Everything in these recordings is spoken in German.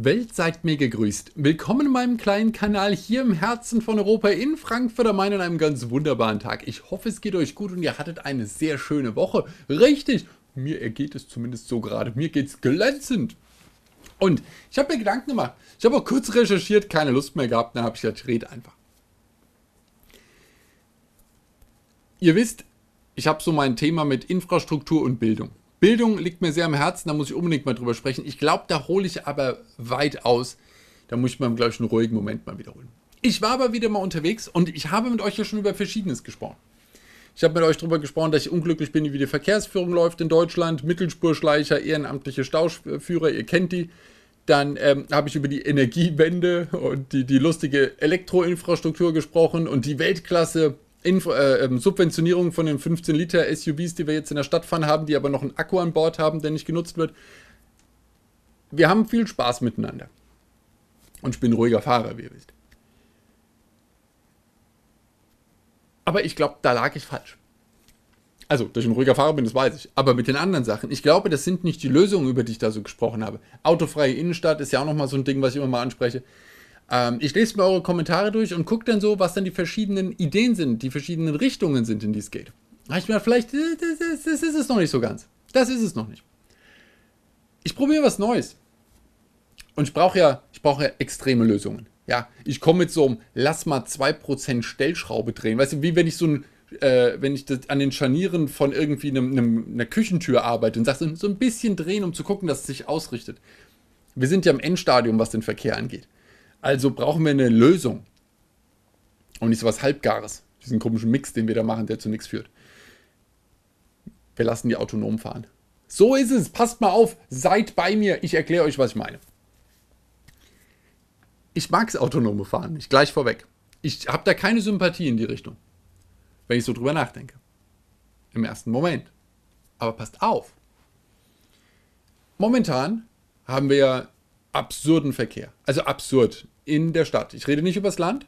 Welt seid mir gegrüßt. Willkommen in meinem kleinen Kanal hier im Herzen von Europa in Frankfurt am Main an einem ganz wunderbaren Tag. Ich hoffe, es geht euch gut und ihr hattet eine sehr schöne Woche. Richtig, mir geht es zumindest so gerade. Mir geht es glänzend. Und ich habe mir Gedanken gemacht. Ich habe auch kurz recherchiert, keine Lust mehr gehabt. Dann habe ich gesagt, ich rede einfach. Ihr wisst, ich habe so mein Thema mit Infrastruktur und Bildung. Bildung liegt mir sehr am Herzen, da muss ich unbedingt mal drüber sprechen. Ich glaube, da hole ich aber weit aus. Da muss ich mal gleich einen ruhigen Moment mal wiederholen. Ich war aber wieder mal unterwegs und ich habe mit euch ja schon über Verschiedenes gesprochen. Ich habe mit euch darüber gesprochen, dass ich unglücklich bin, wie die Verkehrsführung läuft in Deutschland. Mittelspurschleicher, ehrenamtliche Stauführer, ihr kennt die. Dann ähm, habe ich über die Energiewende und die, die lustige Elektroinfrastruktur gesprochen und die Weltklasse Info, äh, ähm, Subventionierung von den 15 Liter SUVs, die wir jetzt in der Stadt fahren haben, die aber noch einen Akku an Bord haben, der nicht genutzt wird. Wir haben viel Spaß miteinander. Und ich bin ruhiger Fahrer, wie ihr wisst. Aber ich glaube, da lag ich falsch. Also, dass ich ein ruhiger Fahrer bin, das weiß ich. Aber mit den anderen Sachen, ich glaube, das sind nicht die Lösungen, über die ich da so gesprochen habe. Autofreie Innenstadt ist ja auch nochmal so ein Ding, was ich immer mal anspreche. Ähm, ich lese mir eure Kommentare durch und gucke dann so, was dann die verschiedenen Ideen sind, die verschiedenen Richtungen sind, in die es geht. Da ich mir vielleicht, äh, das, das, das ist es noch nicht so ganz. Das ist es noch nicht. Ich probiere was Neues. Und ich brauche ja, ich ja extreme Lösungen. Ja, ich komme mit so einem, lass mal 2% Stellschraube drehen. Weißt du, wie wenn ich so ein, äh, wenn ich das an den Scharnieren von irgendwie einem, einem, einer Küchentür arbeite und sage, so ein bisschen drehen, um zu gucken, dass es sich ausrichtet. Wir sind ja im Endstadium, was den Verkehr angeht. Also brauchen wir eine Lösung. Und nicht so was Halbgares. Diesen komischen Mix, den wir da machen, der zu nichts führt. Wir lassen die autonom fahren. So ist es. Passt mal auf. Seid bei mir. Ich erkläre euch, was ich meine. Ich mag es autonome Fahren nicht. Gleich vorweg. Ich habe da keine Sympathie in die Richtung. Wenn ich so drüber nachdenke. Im ersten Moment. Aber passt auf. Momentan haben wir ja absurden Verkehr. Also absurd. In der Stadt. Ich rede nicht über das Land.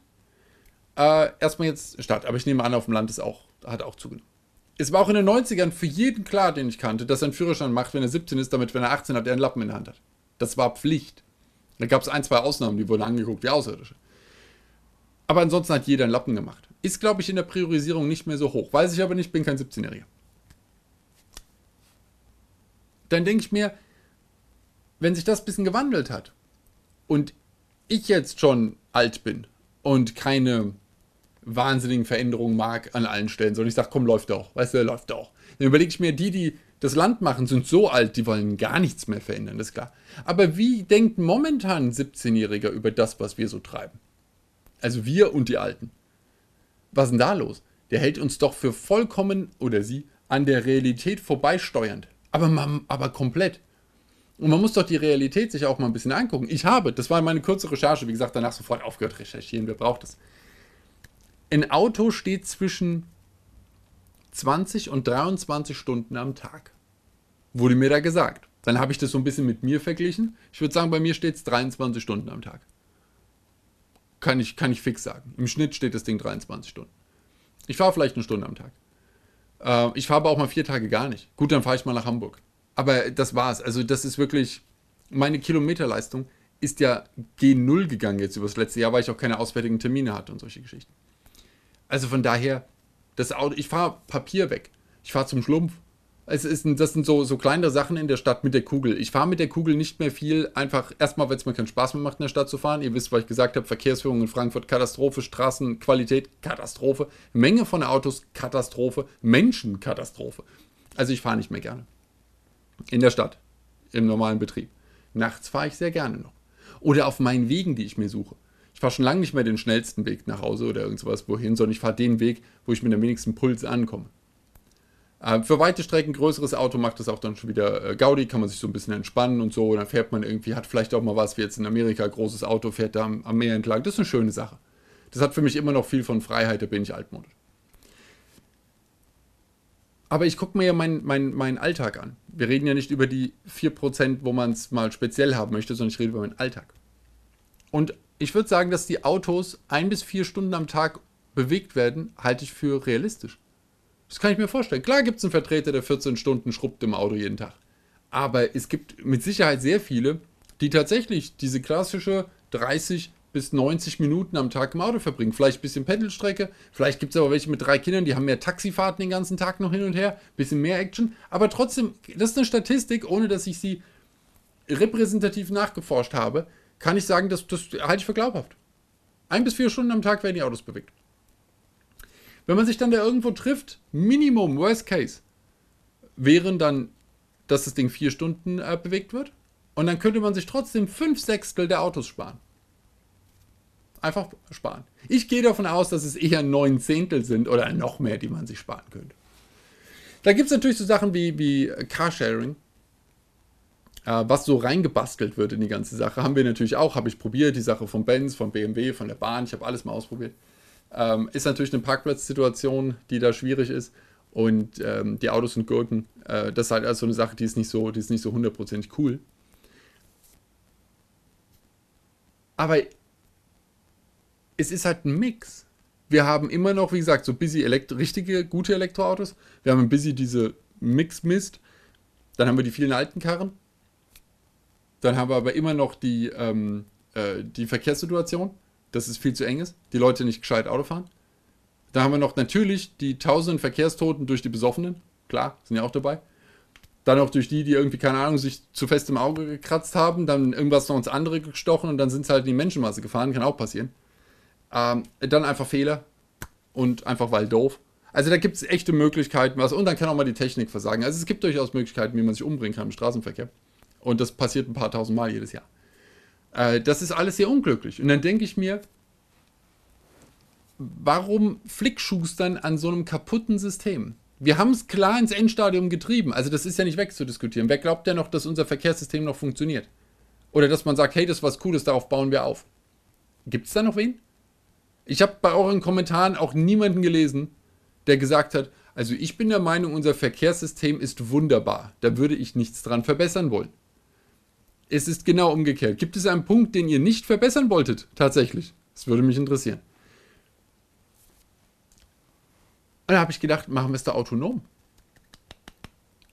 Äh, erstmal jetzt Stadt. Aber ich nehme an, auf dem Land ist auch, hat auch zugenommen. Es war auch in den 90ern für jeden klar, den ich kannte, dass er einen Führerschein macht, wenn er 17 ist, damit, wenn er 18 hat, er einen Lappen in der Hand hat. Das war Pflicht. Da gab es ein, zwei Ausnahmen, die wurden angeguckt wie Außerirdische. Aber ansonsten hat jeder einen Lappen gemacht. Ist, glaube ich, in der Priorisierung nicht mehr so hoch. Weiß ich aber nicht, bin kein 17-Jähriger. Dann denke ich mir, wenn sich das ein bisschen gewandelt hat und ich jetzt schon alt bin und keine wahnsinnigen Veränderungen mag an allen Stellen, sondern ich sage, komm, läuft doch, weißt du, läuft doch. Dann überlege ich mir, die, die das Land machen, sind so alt, die wollen gar nichts mehr verändern, das ist klar. Aber wie denkt momentan ein 17-Jähriger über das, was wir so treiben? Also wir und die Alten. Was ist denn da los? Der hält uns doch für vollkommen, oder sie, an der Realität vorbeisteuernd. Aber, aber komplett. Und man muss doch die Realität sich auch mal ein bisschen angucken. Ich habe, das war meine kurze Recherche, wie gesagt, danach sofort aufgehört recherchieren, wer braucht es. Ein Auto steht zwischen 20 und 23 Stunden am Tag. Wurde mir da gesagt. Dann habe ich das so ein bisschen mit mir verglichen. Ich würde sagen, bei mir steht es 23 Stunden am Tag. Kann ich, kann ich fix sagen. Im Schnitt steht das Ding 23 Stunden. Ich fahre vielleicht eine Stunde am Tag. Äh, ich fahre aber auch mal vier Tage gar nicht. Gut, dann fahre ich mal nach Hamburg. Aber das war's. Also, das ist wirklich. Meine Kilometerleistung ist ja G0 gegangen jetzt über das letzte Jahr, weil ich auch keine auswärtigen Termine hatte und solche Geschichten. Also von daher, das Auto, ich fahre Papier weg. Ich fahre zum Schlumpf. Es ist, das sind so, so kleinere Sachen in der Stadt mit der Kugel. Ich fahre mit der Kugel nicht mehr viel, einfach erstmal, weil es mir keinen Spaß mehr macht, in der Stadt zu fahren. Ihr wisst, was ich gesagt habe, Verkehrsführung in Frankfurt, Katastrophe, Straßenqualität, Katastrophe, Menge von Autos, Katastrophe, Menschen, Katastrophe. Also ich fahre nicht mehr gerne. In der Stadt. Im normalen Betrieb. Nachts fahre ich sehr gerne noch. Oder auf meinen Wegen, die ich mir suche. Ich fahre schon lange nicht mehr den schnellsten Weg nach Hause oder irgendwas wohin, sondern ich fahre den Weg, wo ich mit dem wenigsten Puls ankomme. Äh, für weite Strecken, größeres Auto macht das auch dann schon wieder äh, Gaudi, kann man sich so ein bisschen entspannen und so. Und dann fährt man irgendwie, hat vielleicht auch mal was wie jetzt in Amerika, großes Auto, fährt da am, am Meer entlang. Das ist eine schöne Sache. Das hat für mich immer noch viel von Freiheit, da bin ich altmodisch. Aber ich gucke mir ja meinen mein, mein Alltag an. Wir reden ja nicht über die 4%, wo man es mal speziell haben möchte, sondern ich rede über meinen Alltag. Und ich würde sagen, dass die Autos ein bis vier Stunden am Tag bewegt werden, halte ich für realistisch. Das kann ich mir vorstellen. Klar gibt es einen Vertreter, der 14 Stunden schrubbt im Auto jeden Tag. Aber es gibt mit Sicherheit sehr viele, die tatsächlich diese klassische 30 bis 90 Minuten am Tag im Auto verbringen. Vielleicht ein bisschen Pendelstrecke, vielleicht gibt es aber welche mit drei Kindern, die haben mehr Taxifahrten den ganzen Tag noch hin und her, bisschen mehr Action. Aber trotzdem, das ist eine Statistik, ohne dass ich sie repräsentativ nachgeforscht habe, kann ich sagen, dass das halte ich für glaubhaft. Ein bis vier Stunden am Tag werden die Autos bewegt. Wenn man sich dann da irgendwo trifft, Minimum, Worst Case, wären dann, dass das Ding vier Stunden äh, bewegt wird. Und dann könnte man sich trotzdem fünf Sechstel der Autos sparen. Einfach sparen. Ich gehe davon aus, dass es eher neun Zehntel sind oder noch mehr, die man sich sparen könnte. Da gibt es natürlich so Sachen wie, wie Carsharing, äh, was so reingebastelt wird in die ganze Sache. Haben wir natürlich auch, habe ich probiert, die Sache von Benz, von BMW, von der Bahn, ich habe alles mal ausprobiert. Ähm, ist natürlich eine Parkplatzsituation, die da schwierig ist. Und ähm, die Autos und Gurken, äh, das ist halt also eine Sache, die ist nicht so, die ist nicht so hundertprozentig cool. Aber es ist halt ein Mix. Wir haben immer noch, wie gesagt, so busy Elektro richtige, gute Elektroautos. Wir haben busy diese Mix-Mist. Dann haben wir die vielen alten Karren. Dann haben wir aber immer noch die, ähm, äh, die Verkehrssituation, dass es viel zu eng ist, die Leute nicht gescheit Auto fahren. Dann haben wir noch natürlich die tausenden Verkehrstoten durch die Besoffenen. Klar, sind ja auch dabei. Dann auch durch die, die irgendwie, keine Ahnung, sich zu fest im Auge gekratzt haben, dann irgendwas noch ins andere gestochen und dann sind sie halt in die Menschenmasse gefahren, kann auch passieren. Ähm, dann einfach Fehler und einfach weil doof. Also da gibt es echte Möglichkeiten, was, und dann kann auch mal die Technik versagen. Also es gibt durchaus Möglichkeiten, wie man sich umbringen kann im Straßenverkehr. Und das passiert ein paar tausend Mal jedes Jahr. Äh, das ist alles sehr unglücklich. Und dann denke ich mir, warum flickschustern an so einem kaputten System? Wir haben es klar ins Endstadium getrieben. Also das ist ja nicht wegzudiskutieren. Wer glaubt denn noch, dass unser Verkehrssystem noch funktioniert? Oder dass man sagt, hey, das ist was Cooles, darauf bauen wir auf. Gibt es da noch wen? Ich habe bei euren Kommentaren auch niemanden gelesen, der gesagt hat, also ich bin der Meinung, unser Verkehrssystem ist wunderbar. Da würde ich nichts dran verbessern wollen. Es ist genau umgekehrt. Gibt es einen Punkt, den ihr nicht verbessern wolltet? Tatsächlich. Das würde mich interessieren. Und da habe ich gedacht, machen wir es da autonom.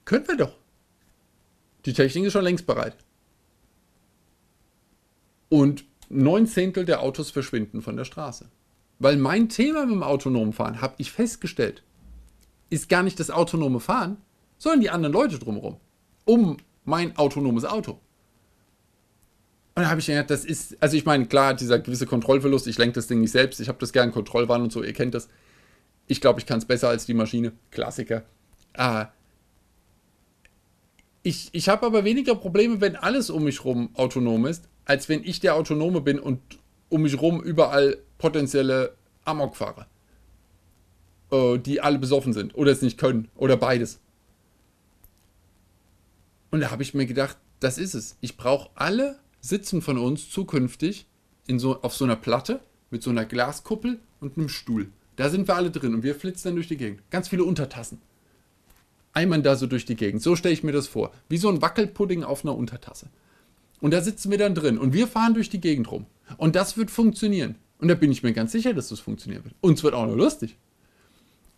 Können wir doch. Die Technik ist schon längst bereit. Und neun Zehntel der Autos verschwinden von der Straße. Weil mein Thema mit dem autonomen Fahren, habe ich festgestellt, ist gar nicht das autonome Fahren, sondern die anderen Leute drumherum. Um mein autonomes Auto. Und da habe ich gedacht, das ist, also ich meine, klar, dieser gewisse Kontrollverlust, ich lenke das Ding nicht selbst, ich habe das gern Kontrollwahn und so, ihr kennt das. Ich glaube, ich kann es besser als die Maschine. Klassiker. Ah. Ich, ich habe aber weniger Probleme, wenn alles um mich rum autonom ist, als wenn ich der Autonome bin und um mich rum überall potenzielle Amokfahrer, äh, die alle besoffen sind oder es nicht können oder beides. Und da habe ich mir gedacht, das ist es. Ich brauche alle Sitzen von uns zukünftig in so, auf so einer Platte mit so einer Glaskuppel und einem Stuhl. Da sind wir alle drin und wir flitzen dann durch die Gegend. Ganz viele Untertassen. Einmal da so durch die Gegend. So stelle ich mir das vor. Wie so ein Wackelpudding auf einer Untertasse. Und da sitzen wir dann drin und wir fahren durch die Gegend rum. Und das wird funktionieren. Und da bin ich mir ganz sicher, dass das funktionieren wird. Und es wird auch noch lustig.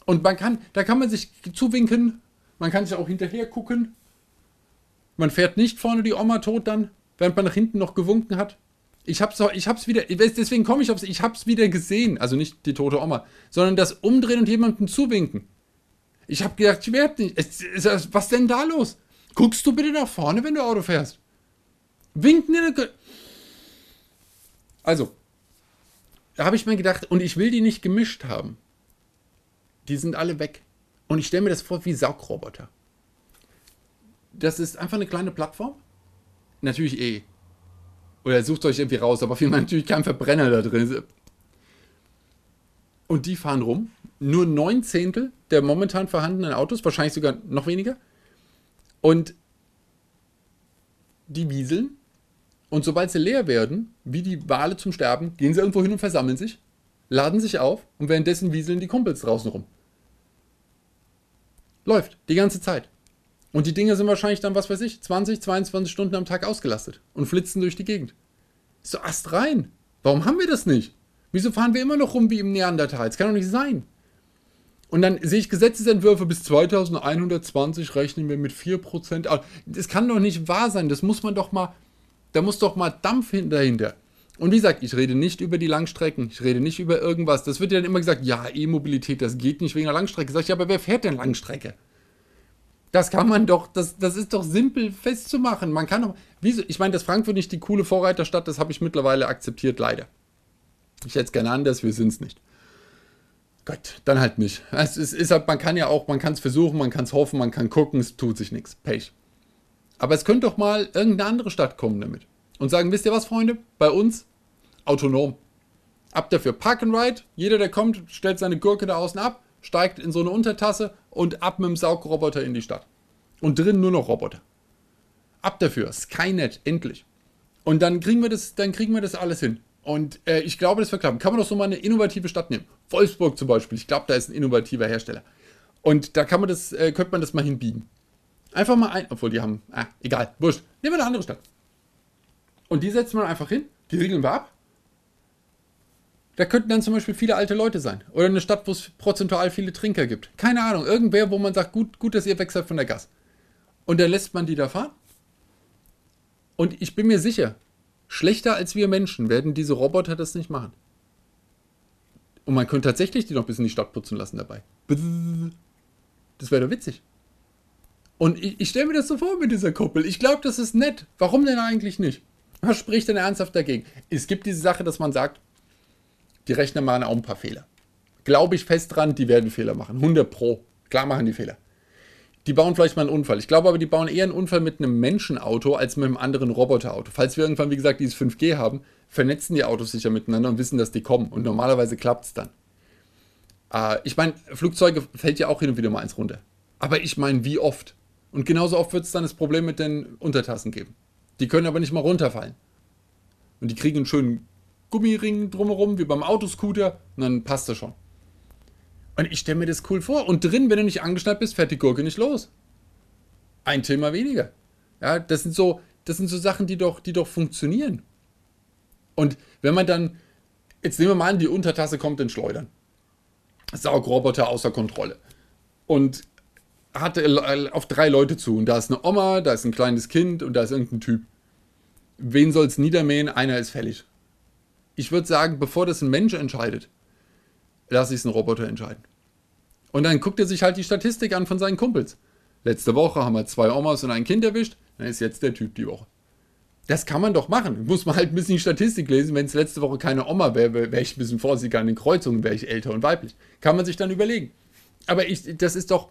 Und man kann, da kann man sich zuwinken, man kann sich auch hinterher gucken. Man fährt nicht vorne die Oma tot dann, während man nach hinten noch gewunken hat. Ich hab's, ich hab's wieder, deswegen komme ich aufs, ich hab's wieder gesehen. Also nicht die tote Oma, sondern das Umdrehen und jemandem zuwinken. Ich hab gedacht, ich werde nicht. Es, es, was denn da los? Guckst du bitte nach vorne, wenn du Auto fährst? Winken in der. Also, da habe ich mir gedacht, und ich will die nicht gemischt haben. Die sind alle weg. Und ich stelle mir das vor wie Saugroboter. Das ist einfach eine kleine Plattform. Natürlich eh. Oder sucht euch irgendwie raus, aber vielmehr natürlich kein Verbrenner da drin. Und die fahren rum. Nur neun Zehntel der momentan vorhandenen Autos, wahrscheinlich sogar noch weniger. Und die wieseln und sobald sie leer werden, wie die Wale zum Sterben, gehen sie irgendwo hin und versammeln sich, laden sich auf und währenddessen wieseln die Kumpels draußen rum. Läuft, die ganze Zeit. Und die Dinge sind wahrscheinlich dann, was weiß ich, 20, 22 Stunden am Tag ausgelastet und flitzen durch die Gegend. So ast rein. Warum haben wir das nicht? Wieso fahren wir immer noch rum wie im Neandertal? Das kann doch nicht sein. Und dann sehe ich Gesetzesentwürfe, bis 2120 rechnen wir mit 4%. Das kann doch nicht wahr sein. Das muss man doch mal Da muss doch mal Dampf dahinter. Und wie gesagt, ich rede nicht über die Langstrecken, ich rede nicht über irgendwas. Das wird ja dann immer gesagt, ja, E-Mobilität, das geht nicht wegen der Langstrecke. Sag ich, aber wer fährt denn Langstrecke? Das kann man doch, das, das ist doch simpel festzumachen. Man kann doch, wieso, ich meine, dass Frankfurt nicht die coole Vorreiterstadt, das habe ich mittlerweile akzeptiert, leider. Ich hätte es gerne anders, wir sind es nicht. Gott, dann halt nicht. Es ist, ist halt, man kann ja auch, man kann es versuchen, man kann es hoffen, man kann gucken, es tut sich nichts. Pech. Aber es könnte doch mal irgendeine andere Stadt kommen damit. Und sagen, wisst ihr was, Freunde? Bei uns autonom. Ab dafür Park and Ride. Jeder, der kommt, stellt seine Gurke da außen ab, steigt in so eine Untertasse und ab mit dem Saugroboter in die Stadt. Und drin nur noch Roboter. Ab dafür. Skynet, endlich. Und dann kriegen wir das, dann kriegen wir das alles hin. Und äh, ich glaube, das wird klappen. Kann man doch so mal eine innovative Stadt nehmen. Wolfsburg zum Beispiel. Ich glaube, da ist ein innovativer Hersteller. Und da kann man das, äh, könnte man das mal hinbiegen. Einfach mal ein, obwohl die haben, ah, egal, wurscht. Nehmen wir eine andere Stadt. Und die setzen wir einfach hin, die regeln wir ab. Da könnten dann zum Beispiel viele alte Leute sein. Oder eine Stadt, wo es prozentual viele Trinker gibt. Keine Ahnung, irgendwer, wo man sagt, gut, gut, dass ihr wechselt von der Gas. Und dann lässt man die da fahren. Und ich bin mir sicher, schlechter als wir Menschen werden diese Roboter das nicht machen. Und man könnte tatsächlich die noch bis in die Stadt putzen lassen dabei. Das wäre doch witzig. Und ich, ich stelle mir das so vor mit dieser Kuppel. Ich glaube, das ist nett. Warum denn eigentlich nicht? Was spricht denn ernsthaft dagegen? Es gibt diese Sache, dass man sagt, die Rechner machen auch ein paar Fehler. Glaube ich fest dran, die werden Fehler machen. 100 Pro. Klar machen die Fehler. Die bauen vielleicht mal einen Unfall. Ich glaube aber, die bauen eher einen Unfall mit einem Menschenauto als mit einem anderen Roboterauto. Falls wir irgendwann, wie gesagt, dieses 5G haben, vernetzen die Autos sicher miteinander und wissen, dass die kommen. Und normalerweise klappt es dann. Äh, ich meine, Flugzeuge fällt ja auch hin und wieder mal eins runter. Aber ich meine, wie oft? Und genauso oft wird es dann das Problem mit den Untertassen geben. Die können aber nicht mal runterfallen. Und die kriegen einen schönen Gummiring drumherum, wie beim Autoscooter, und dann passt das schon. Und ich stelle mir das cool vor. Und drin, wenn du nicht angeschnallt bist, fährt die Gurke nicht los. Ein Thema weniger. Ja, das sind so, das sind so Sachen, die doch, die doch funktionieren. Und wenn man dann, jetzt nehmen wir mal an, die Untertasse kommt in Schleudern. Saugroboter außer Kontrolle. Und hat auf drei Leute zu. Und da ist eine Oma, da ist ein kleines Kind und da ist irgendein Typ. Wen soll es niedermähen? Einer ist fällig. Ich würde sagen, bevor das ein Mensch entscheidet, lasse ich es einen Roboter entscheiden. Und dann guckt er sich halt die Statistik an von seinen Kumpels. Letzte Woche haben wir zwei Omas und ein Kind erwischt, dann ist jetzt der Typ die Woche. Das kann man doch machen. Muss man halt ein bisschen die Statistik lesen. Wenn es letzte Woche keine Oma wäre, wäre ich ein bisschen vorsichtiger an den Kreuzungen, wäre ich älter und weiblich. Kann man sich dann überlegen. Aber ich, das ist doch,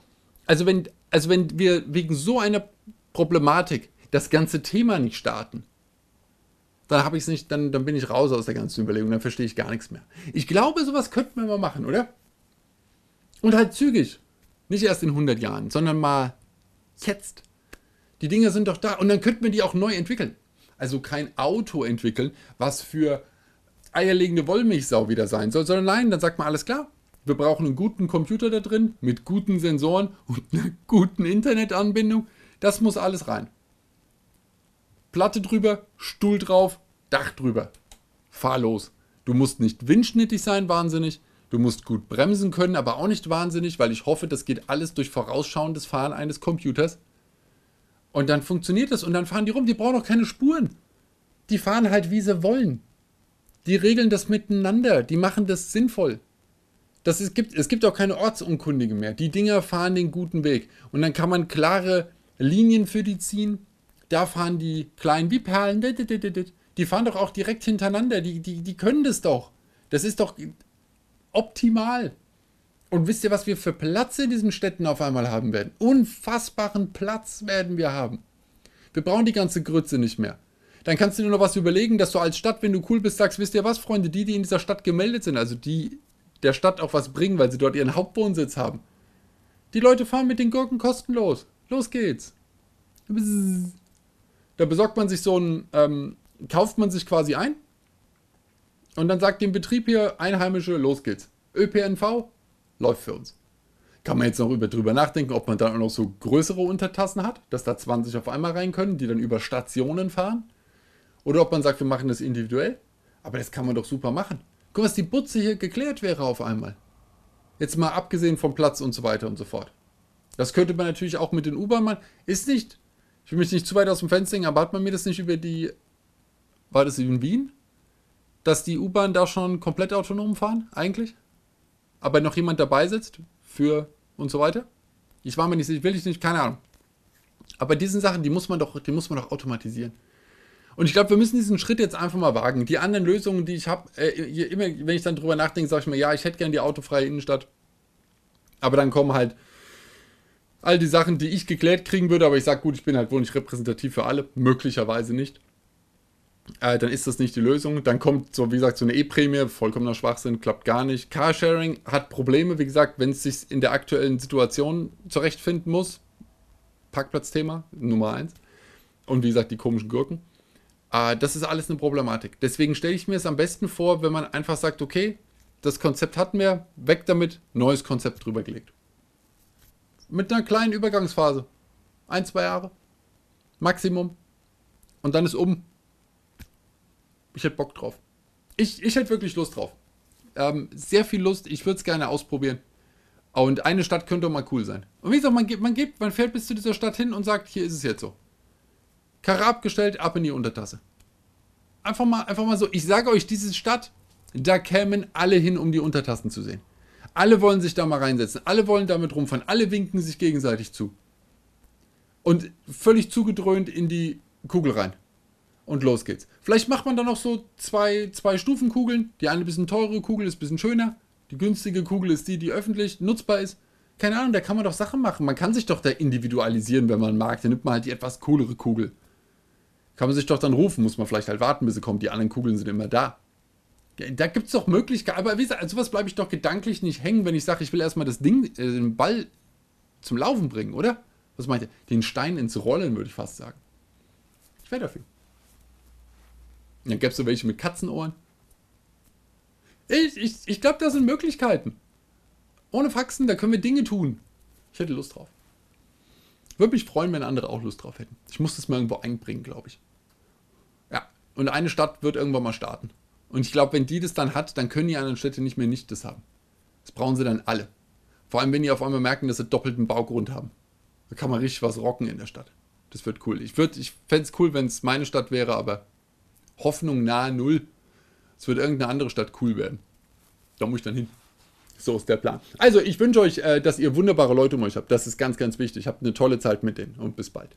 also wenn, also wenn wir wegen so einer Problematik das ganze Thema nicht starten, dann habe ich es nicht, dann, dann bin ich raus aus der ganzen Überlegung, dann verstehe ich gar nichts mehr. Ich glaube, sowas könnten wir mal machen, oder? Und halt zügig. Nicht erst in 100 Jahren, sondern mal jetzt. Die Dinge sind doch da und dann könnten wir die auch neu entwickeln. Also kein Auto entwickeln, was für eierlegende Wollmilchsau wieder sein soll, sondern nein, dann sagt man alles klar. Wir brauchen einen guten Computer da drin mit guten Sensoren und einer guten Internetanbindung. Das muss alles rein. Platte drüber, Stuhl drauf, Dach drüber. Fahr los. Du musst nicht windschnittig sein, wahnsinnig. Du musst gut bremsen können, aber auch nicht wahnsinnig, weil ich hoffe, das geht alles durch vorausschauendes Fahren eines Computers. Und dann funktioniert das und dann fahren die rum. Die brauchen doch keine Spuren. Die fahren halt, wie sie wollen. Die regeln das miteinander. Die machen das sinnvoll. Das ist, gibt, es gibt auch keine Ortsunkundige mehr. Die Dinger fahren den guten Weg. Und dann kann man klare Linien für die ziehen. Da fahren die kleinen wie Perlen. Die fahren doch auch direkt hintereinander. Die, die, die können das doch. Das ist doch optimal. Und wisst ihr, was wir für Platz in diesen Städten auf einmal haben werden? Unfassbaren Platz werden wir haben. Wir brauchen die ganze Grütze nicht mehr. Dann kannst du dir noch was überlegen, dass du als Stadt, wenn du cool bist, sagst, wisst ihr was, Freunde, die, die in dieser Stadt gemeldet sind, also die der Stadt auch was bringen, weil sie dort ihren Hauptwohnsitz haben. Die Leute fahren mit den Gurken kostenlos. Los geht's. Da besorgt man sich so ein, ähm, kauft man sich quasi ein und dann sagt dem Betrieb hier, Einheimische, los geht's. ÖPNV läuft für uns. Kann man jetzt noch über, drüber nachdenken, ob man dann auch noch so größere Untertassen hat, dass da 20 auf einmal rein können, die dann über Stationen fahren. Oder ob man sagt, wir machen das individuell. Aber das kann man doch super machen. Guck, was die Butze hier geklärt wäre auf einmal. Jetzt mal abgesehen vom Platz und so weiter und so fort. Das könnte man natürlich auch mit den U-Bahn machen. Ist nicht, ich will mich nicht zu weit aus dem Fenster hängen, aber hat man mir das nicht über die war das in Wien, dass die U-Bahn da schon komplett autonom fahren, eigentlich. Aber noch jemand dabei sitzt für und so weiter. Ich war mir nicht sicher, will ich nicht, keine Ahnung. Aber diesen Sachen, die muss man doch, die muss man doch automatisieren. Und ich glaube, wir müssen diesen Schritt jetzt einfach mal wagen. Die anderen Lösungen, die ich habe, äh, immer, wenn ich dann drüber nachdenke, sage ich mir, ja, ich hätte gern die autofreie Innenstadt. Aber dann kommen halt all die Sachen, die ich geklärt kriegen würde, aber ich sage, gut, ich bin halt wohl nicht repräsentativ für alle, möglicherweise nicht. Äh, dann ist das nicht die Lösung. Dann kommt so, wie gesagt, so eine E-Prämie, vollkommener Schwachsinn, klappt gar nicht. Carsharing hat Probleme, wie gesagt, wenn es sich in der aktuellen Situation zurechtfinden muss. Parkplatzthema, Nummer eins. Und wie gesagt, die komischen Gurken. Äh, das ist alles eine Problematik. Deswegen stelle ich mir es am besten vor, wenn man einfach sagt, okay, das Konzept hatten wir, weg damit, neues Konzept drüber gelegt. Mit einer kleinen Übergangsphase. Ein, zwei Jahre. Maximum. Und dann ist um. Ich hätte Bock drauf. Ich, ich hätte wirklich Lust drauf. Ähm, sehr viel Lust. Ich würde es gerne ausprobieren. Und eine Stadt könnte mal cool sein. Und wie gesagt, man, man, geht, man fährt bis zu dieser Stadt hin und sagt, hier ist es jetzt so. Karre abgestellt, ab in die Untertasse. Einfach mal, einfach mal so. Ich sage euch, diese Stadt, da kämen alle hin, um die Untertassen zu sehen. Alle wollen sich da mal reinsetzen. Alle wollen damit rumfahren. Alle winken sich gegenseitig zu. Und völlig zugedröhnt in die Kugel rein. Und los geht's. Vielleicht macht man dann noch so zwei, zwei Stufenkugeln. Die eine bisschen teure Kugel ist ein bisschen schöner. Die günstige Kugel ist die, die öffentlich nutzbar ist. Keine Ahnung, da kann man doch Sachen machen. Man kann sich doch da individualisieren, wenn man mag. Dann nimmt man halt die etwas coolere Kugel. Kann man sich doch dann rufen, muss man vielleicht halt warten, bis sie kommt. Die anderen Kugeln sind immer da. Da gibt es doch Möglichkeiten, aber wie gesagt, also sowas bleibe ich doch gedanklich nicht hängen, wenn ich sage, ich will erstmal das Ding, äh, den Ball zum Laufen bringen, oder? Was meint ihr? Den Stein ins Rollen, würde ich fast sagen. Ich wäre dafür. Dann gäbe es so welche mit Katzenohren. Ich, ich, ich glaube, da sind Möglichkeiten. Ohne Faxen, da können wir Dinge tun. Ich hätte Lust drauf. Würde mich freuen, wenn andere auch Lust drauf hätten. Ich muss das mal irgendwo einbringen, glaube ich. Und eine Stadt wird irgendwann mal starten. Und ich glaube, wenn die das dann hat, dann können die anderen Städte nicht mehr nicht das haben. Das brauchen sie dann alle. Vor allem, wenn die auf einmal merken, dass sie doppelten Baugrund haben. Da kann man richtig was rocken in der Stadt. Das wird cool. Ich, ich fände es cool, wenn es meine Stadt wäre, aber Hoffnung nahe Null. Es wird irgendeine andere Stadt cool werden. Da muss ich dann hin. So ist der Plan. Also, ich wünsche euch, äh, dass ihr wunderbare Leute um euch habt. Das ist ganz, ganz wichtig. Habt eine tolle Zeit mit denen und bis bald.